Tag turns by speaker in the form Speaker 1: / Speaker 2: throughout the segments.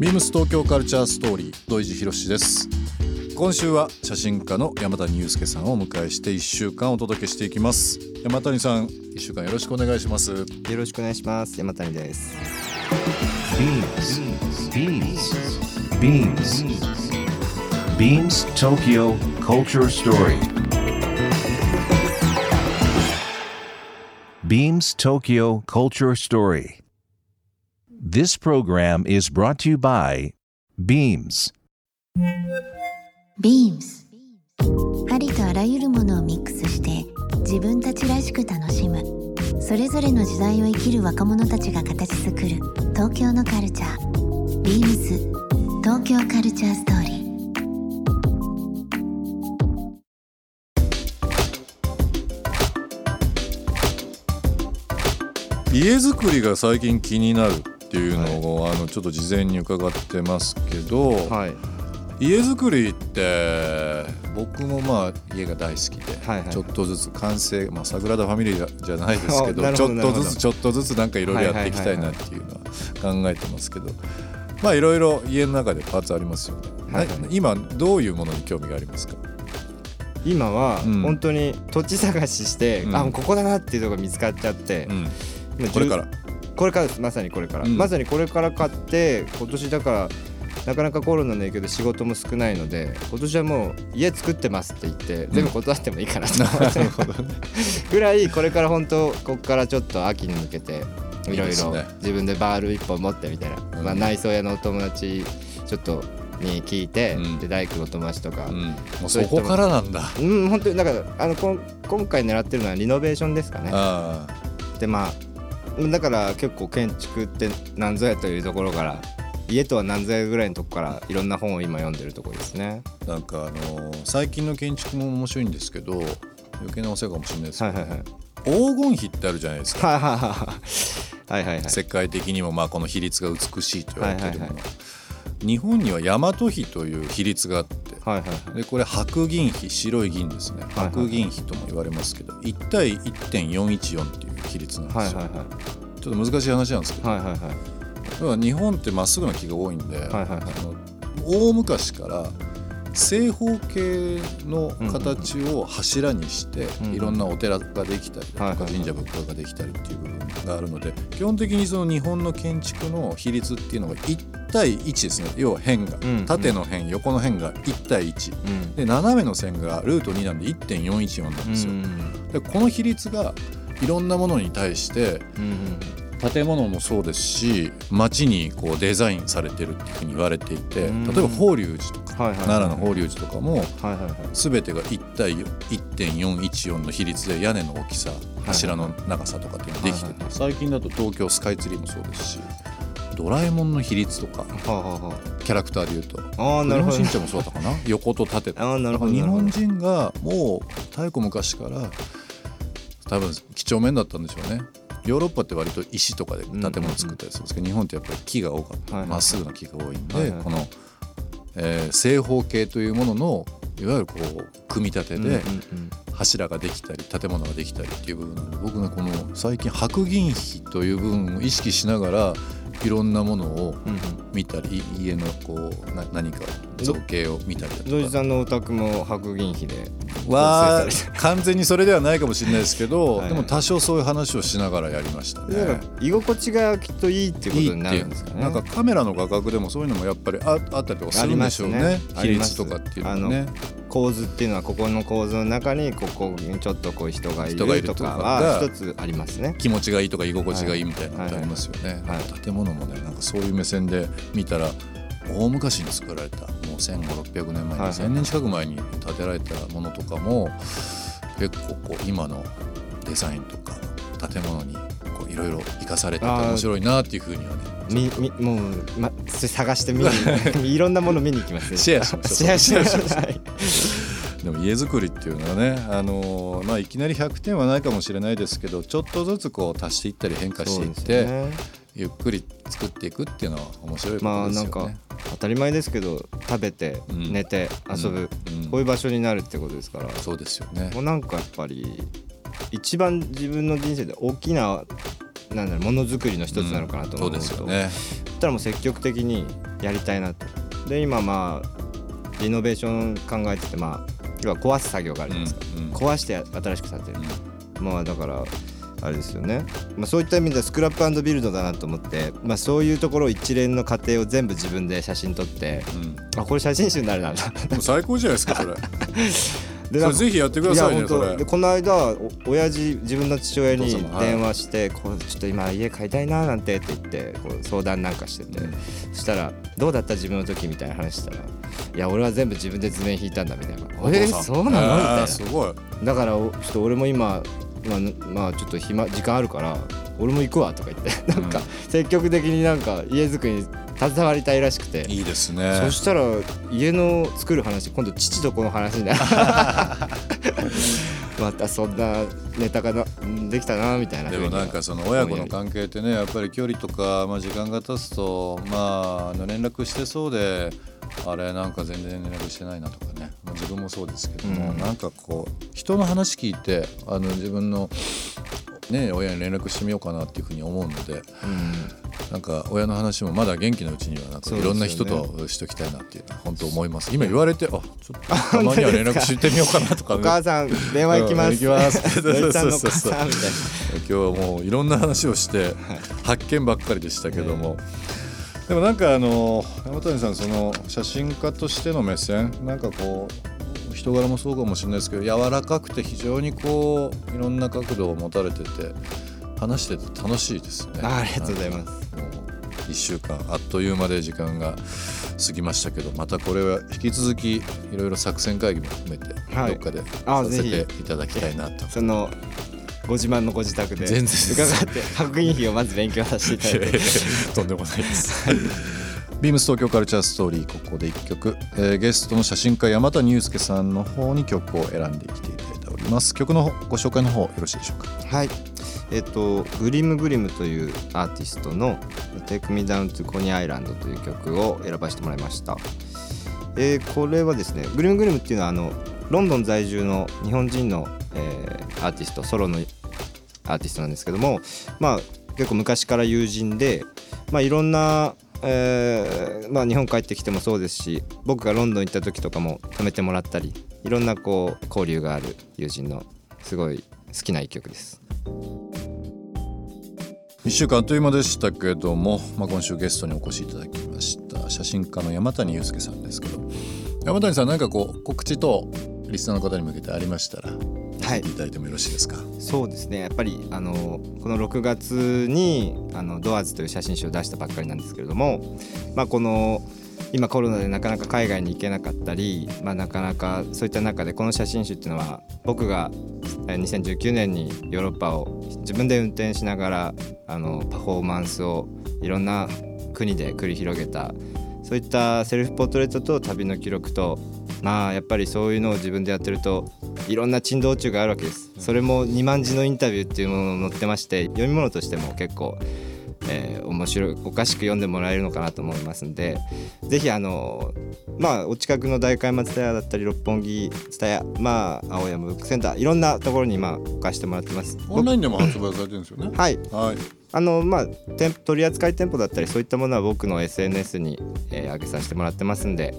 Speaker 1: ビームス東京カルチャーストーリー土井地博です。今週は写真家の山谷裕介さんをお迎えして1週間お届けしていきます。山谷さん1週間よろしくお願いします。よ
Speaker 2: ろしくお願いします。山谷です。
Speaker 3: Beams Beams Beams Tokyo Culture Story. Beams Tokyo Culture Story This program is brought to you by Beams.
Speaker 4: Beams. ありとあらゆるものをミックスして自分たちらしく楽しむ。それぞれの時代を生きる若者たちが形作る東京のカルチャー。Beams. 東京カルチャーストーリ
Speaker 1: ー家づくりが最近気になるっていうのを、はい、あのちょっと事前に伺ってますけど、はい、家づくりって僕もまあ家が大好きで、はいはい、ちょっとずつ完成、まあ、サグラダ・ファミリーじゃないですけど ちょっとずつちょっとずつなんかいろいろやっていきたいなっていうのは考えてますけど。まあいろいろ家の中でパーツありますよね、はいはい、今どういうものに興味がありますか？
Speaker 2: 今は本当に土地探しして、うん、あここだなっていうところが見つかっちゃって、
Speaker 1: うん、これから
Speaker 2: これからです。まさにこれから、うん、まさにこれから買って今年だからなかなかコロナの影響で仕事も少ないので今年はもう家作ってますって言って全部断ってもいいかなと。思って、ぐらいこれから本当ここからちょっと秋に向けていろいろ自分でバール1本持ってみたいな、まあ、内装屋のお友達ちょっとに聞いて、うん、で大工の友達とか、うん、も
Speaker 1: うそこからなんだ。
Speaker 2: うん本当にだからあのこ今回狙ってるのはリノベーションですかね。でまあだから結構建築って何ぞやというところから家とは何ぞやぐらいのとこからいろんな本を今読んでるところですね。
Speaker 1: なんかあのー、最近の建築も面白いんですけど余計なお世話かもしれないですけど、はいはいはい、黄金比ってあるじゃないですか。はいはいはい、世界的にもまあこの比率が美しいと言われてるも。の、はいはいはい。日本には大和比という比率があって、はいはいはい、でこれ白銀比白い銀ですね。白銀比とも言われますけど、はいはい、1対1.414っていう比率なんですよ、はいはいはい、ちょっと難しい話なんですけど、はいはいはい、日本ってまっすぐな木が多いんで、はいはいはい、あの大昔から正方形の形を柱にして、いろんなお寺ができたりとか神社仏閣ができたりっていう部分があるので基本的にその日本の建築の比率っていうのが1対1ですね。要は辺が、縦の辺横の辺が1対1、で斜めの線がルート2なんで1.414なんですよ。でこの比率がいろんなものに対して、建物もそうですし街にこうデザインされてるっていうふうに言われていて例えば法隆寺とか、奈良の法隆寺とかも、全てが1対1.414の比率で屋根の大きさ柱の長さとかっていうのができてて、最近だと東京スカイツリーもそうですしドラえもんの比率とか、キャラクターでいうとあなるほど、ね、もそうだったかな？横と縦 あなるほど日本人がもう太古昔から多分几帳面だったんでしょうね。ヨーロッパって割と石とかで建物作ったりするんですけど、日本ってやっぱり木が多かった。ま、っすぐな木が多いんで、この、えー、正方形というもののいわゆるこう組み立てで柱ができたり建物ができたりっていう部分なんで僕ねこの最近白銀比という部分を意識しながらいろんなものを見たり、うん、家のこうな何か造形を見たりだとか。
Speaker 2: 土井さんのお宅も白銀比で
Speaker 1: は完全にそれではないかもしれないですけどはい、でも多少そういう話をしながらやりましたね。
Speaker 2: 居心地がきっといいってことになるんですかね。
Speaker 1: なんかカメラの画角でもそういうのもやっぱりああったりとかするんでしょうね。ね比率とかっていうのね。
Speaker 2: 構図っていうのはここの構図の中にここにちょっとこう人がいるとかは一つありますね。
Speaker 1: 気持ちがいいとか居心地がいいみたいなのってありますよね、はいはい、建物もねなんかそういう目線で見たら大昔に作られたもう1500600年前に、1,000年近く前に建てられたものとかも結構こう今のデザインとか建物にいろいろ生かされてて面白いなっていうふうにはね
Speaker 2: みみもう、ま、探してみ いろんなもの見に行きますね
Speaker 1: シェアしますシェアします でも家づくりっていうのはね、あのー、まあ、いきなり100点はないかもしれないですけどちょっとずつこう足していったり変化していって、ね、ゆっくり作っていくっていうのは面白いことですよね。まあなんか
Speaker 2: 当たり前ですけど食べて、寝て遊ぶ、うん、こういう場所になるってことですから。
Speaker 1: そうですよね。
Speaker 2: もうなんかやっぱり一番自分の人生で大きななんだろうものづくりの一つなのかなと思うん、ですよね。たらもう積極的にやりたいなと。で今まあリノベーション考えててまあ要は壊す作業があるじゃないですか、うんうん、壊して新しく建てる、うん、まあだからあれですよね、まあ、そういった意味ではスクラップビルドだなと思って、まあ、そういうところ一連の過程を全部自分で写真撮って、うん、あこれ写真集になるな。
Speaker 1: 最高じゃないですかそれ。でぜひやってくださいねそれ。
Speaker 2: でこの間親父自分の父親に電話して「こうちょっと今家買いたいな」なんてって言ってこう相談なんかしてて、そしたら「どうだった自分の時」みたいな話したら「いや俺は全部自分で図面引いたんだ」みたいな「えー、そうなの?」みたいな。
Speaker 1: すごい。
Speaker 2: だからちょっと俺も今まあ、まあちょっと暇時間あるから俺も行くわとか言って。なんか積極的になんか家づくりに携わりたいらしくて。
Speaker 1: いいですね。
Speaker 2: そしたら家の作る話今度父と子の話になる。またそんなネタができたなみたいな
Speaker 1: でもなんかその親子の関係ってねやっぱり距離とか、まあ、時間が経つとまあ連絡してそうであれなんか全然連絡してないなとか自分もそうですけども、うん、なんかこう人の話聞いてあの自分のね親に連絡してみようかなっていうふうに思うので、うん、なんか親の話もまだ元気なうちにはなんかいろんな人としときたいなっていうのは本当思います。今言われてあちょっとたまには連絡してみようかなとか、
Speaker 2: ね、お母さん電話行きます、うん、行きます。そうそうそうそう。今
Speaker 1: 日はもういろんな話をして発見ばっかりでしたけども、でもなんかあの山谷さんその写真家としての目線なんかこう人柄もそうかもしれないですけど柔らかくて非常にこういろんな角度を持たれてて話してて楽しいですね。
Speaker 2: ありがとうございます。
Speaker 1: 1週間あっという間で時間が過ぎましたけどまたこれは引き続きいろいろ作戦会議も含めてどっかでさせていただきたいなと。
Speaker 2: そのご自慢のご自宅で伺って白銀比をまず勉強させていただいて。
Speaker 1: とんでもないです。ビームス東京カルチャーストーリーここで1曲、えー、ゲストの写真家山谷祐介さんの方に曲を選んできていただいております。曲のご紹介の方よろしいでしょう
Speaker 2: か？はい。えっ、とグリムグリムというアーティストの「Take Me Down to Coney Island」という曲を選ばせてもらいました。えー、これはですねグリムグリムっていうのはあのロンドン在住の日本人の、えー、アーティストソロのアーティストなんですけどもまあ結構昔から友人で、まあ、いろんな、えーまあ、日本帰ってきてもそうですし僕がロンドン行った時とかも泊めてもらったりいろんなこう交流がある友人のすごい好きな一曲です。
Speaker 1: 1週間あっという間でしたけども、まあ、今週ゲストにお越しいただきました写真家の山谷祐介さんですけど山谷さん何かこう告知とリスナーの方に向けてありましたらはい、いただいてもよろしいですか？
Speaker 2: そうですね。やっぱりあのこの6月にあのドアーズという写真集を出したばっかりなんですけれども、まあこの今コロナでなかなか海外に行けなかったり、まあ、なかなかそういった中でこの写真集っていうのは僕が2019年にヨーロッパを自分で運転しながらあのパフォーマンスをいろんな国で繰り広げたそういったセルフポートレートと旅の記録とまあやっぱりそういうのを自分でやってるといろんな珍道中があるわけです。それも2万字のインタビューっていうもの載ってまして読み物としても結構えー、面白いおかしく読んでもらえるのかなと思いますんでぜひあのまあお近くの代官山蔦屋だったり六本木蔦屋まあ青山ブックセンターいろんなところにまあ置かしてもらってます。
Speaker 1: オンラインでも発売されてるんですよね。
Speaker 2: はい、はい、あのまあ店取扱店舗だったりそういったものは僕の SNS に、えー、上げさせてもらってますんで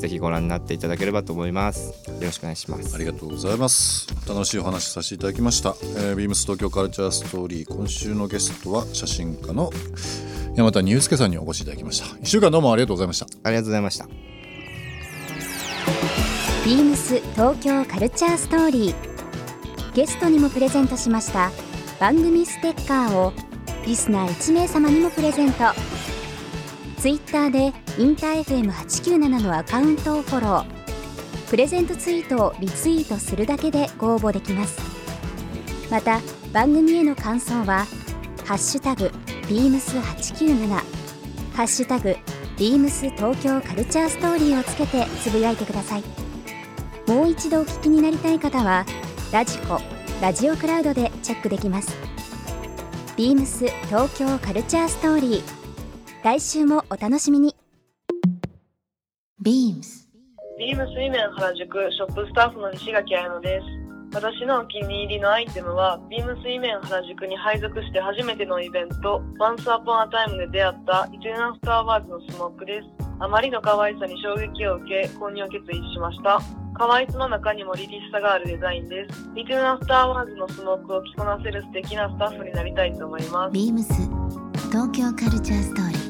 Speaker 2: ぜひご覧になっていただければと思います。よろしくお願いします。
Speaker 1: ありがとうございます。楽しいお話させていただきました、えー、ビームス東京カルチャーストーリー。今週のゲストは写真家の山田祐介さんにお越しいただきました。一週間どうもありがとうございました。
Speaker 2: ありがとうございました。
Speaker 5: ビームス東京カルチャーストーリー。ゲストにもプレゼントしました番組ステッカーをリスナー1名様にもプレゼントツイッターでインター FM897 のアカウントをフォロー。プレゼントツイートをリツイートするだけでご応募できます。また番組への感想は「ハッシュタグビームス897」「ハッシュタグビームス東京カルチャーストーリー」をつけてつぶやいてください。もう一度お聞きになりたい方はラジコラジオクラウドでチェックできます。ビームス東京カルチャーストーリー。来週もお楽しみに
Speaker 4: BEAMS
Speaker 6: ビームスイメン原宿ショップスタッフの西垣彩乃です私のお気に入りのアイテムは、ビームスイメン原宿に配属して初めてのイベント、Once Upon a Time で出会ったイテナスターバーズのスモークです。あまりの可愛さに衝撃を受け、購入を決意しました。可愛さの中にもリリースさがあるデザインです。リテゥーナスターワーズのスモークを着こなせる素敵なスタッフになりたいと思います。
Speaker 4: ビームス東京カルチャーストーリー